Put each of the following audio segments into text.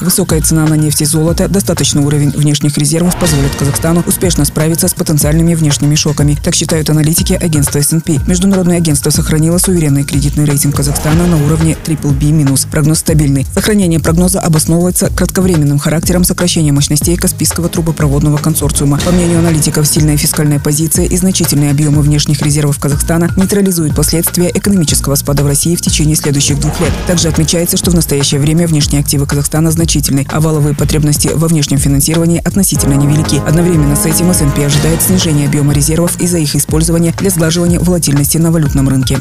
Высокая цена на нефть и золото, достаточный уровень внешних резервов позволит Казахстану успешно справиться с потенциальными внешними шоками. Так считают аналитики агентства S&P. Международное агентство сохранило суверенный кредитный рейтинг Казахстана на уровне BBB-. Прогноз стабильный. Сохранение прогноза обосновывается кратковременным характером сокращения мощностей Каспийского трубопроводного консорциума. По мнению аналитиков, сильная фискальная позиция и значительные объемы внешних резервов Казахстана нейтрализуют последствия экономического спада в России в течение следующих двух лет. Также отмечается, что в настоящее время внешние активы Казахстана значительно значительны, а валовые потребности во внешнем финансировании относительно невелики. Одновременно с этим СНП ожидает снижения объема резервов из-за их использования для сглаживания волатильности на валютном рынке.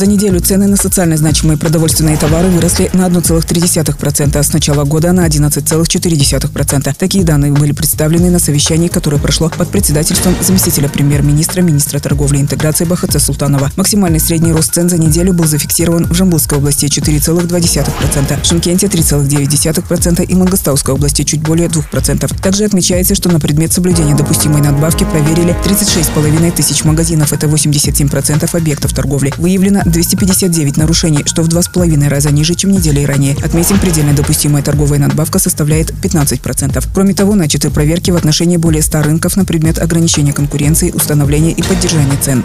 За неделю цены на социально значимые продовольственные товары выросли на 1,3%, а с начала года на 11,4%. Такие данные были представлены на совещании, которое прошло под председательством заместителя премьер-министра, министра торговли и интеграции Бахаце Султанова. Максимальный средний рост цен за неделю был зафиксирован в Жамбылской области 4,2%, в Шимкенте 3,9% и Мангостауской области чуть более 2%. Также отмечается, что на предмет соблюдения допустимой надбавки проверили 36,5 тысяч магазинов, это 87% объектов торговли. Выявлено 259 нарушений, что в два с половиной раза ниже, чем неделей ранее. Отметим, предельно допустимая торговая надбавка составляет 15%. Кроме того, начаты проверки в отношении более 100 рынков на предмет ограничения конкуренции, установления и поддержания цен.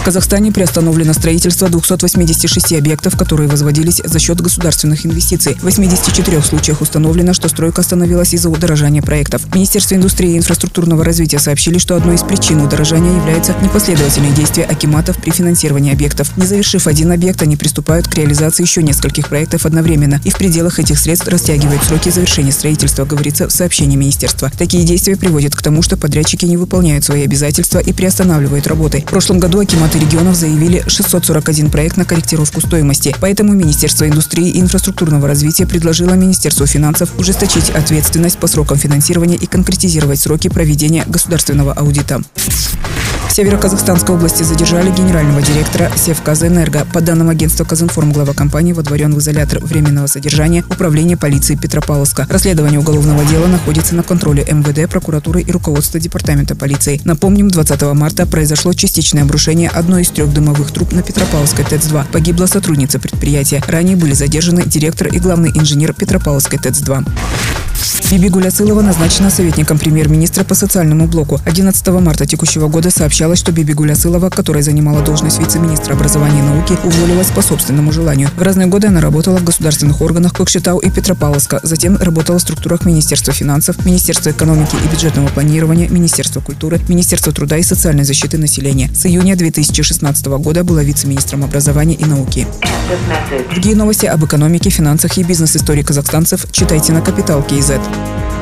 В Казахстане приостановлено строительство 286 объектов, которые возводились за счет государственных инвестиций. В 84 случаях установлено, что стройка остановилась из-за удорожания проектов. Министерство индустрии и инфраструктурного развития сообщили, что одной из причин удорожания является непоследовательные действия акиматов при финансировании объектов. Не завершив один объект, они приступают к реализации еще нескольких проектов одновременно и в пределах этих средств растягивают сроки завершения строительства, говорится в сообщении министерства. Такие действия приводят к тому, что подрядчики не выполняют свои обязательства и приостанавливают работы. В прошлом году акимат Акиматы регионов заявили 641 проект на корректировку стоимости. Поэтому Министерство индустрии и инфраструктурного развития предложило Министерству финансов ужесточить ответственность по срокам финансирования и конкретизировать сроки проведения государственного аудита. В Северо-Казахстанской области задержали генерального директора Севказэнерго. По данным агентства Казинформ, глава компании водворен в изолятор временного содержания Управления полиции Петропавловска. Расследование уголовного дела находится на контроле МВД, прокуратуры и руководства департамента полиции. Напомним, 20 марта произошло частичное обрушение одной из трех дымовых труб на Петропавловской ТЭЦ-2. Погибла сотрудница предприятия. Ранее были задержаны директор и главный инженер Петропавловской ТЭЦ-2. Биби Гулясылова назначена советником премьер-министра по социальному блоку. 11 марта текущего года сообщалось, что Биби Гулясылова, которая занимала должность вице-министра образования и науки, уволилась по собственному желанию. В разные годы она работала в государственных органах Кокшетау и Петропавловска, затем работала в структурах Министерства финансов, Министерства экономики и бюджетного планирования, Министерства культуры, Министерства труда и социальной защиты населения. С июня 2016 года была вице-министром образования и науки. Другие новости об экономике, финансах и бизнес-истории казахстанцев читайте на Капитал Mindset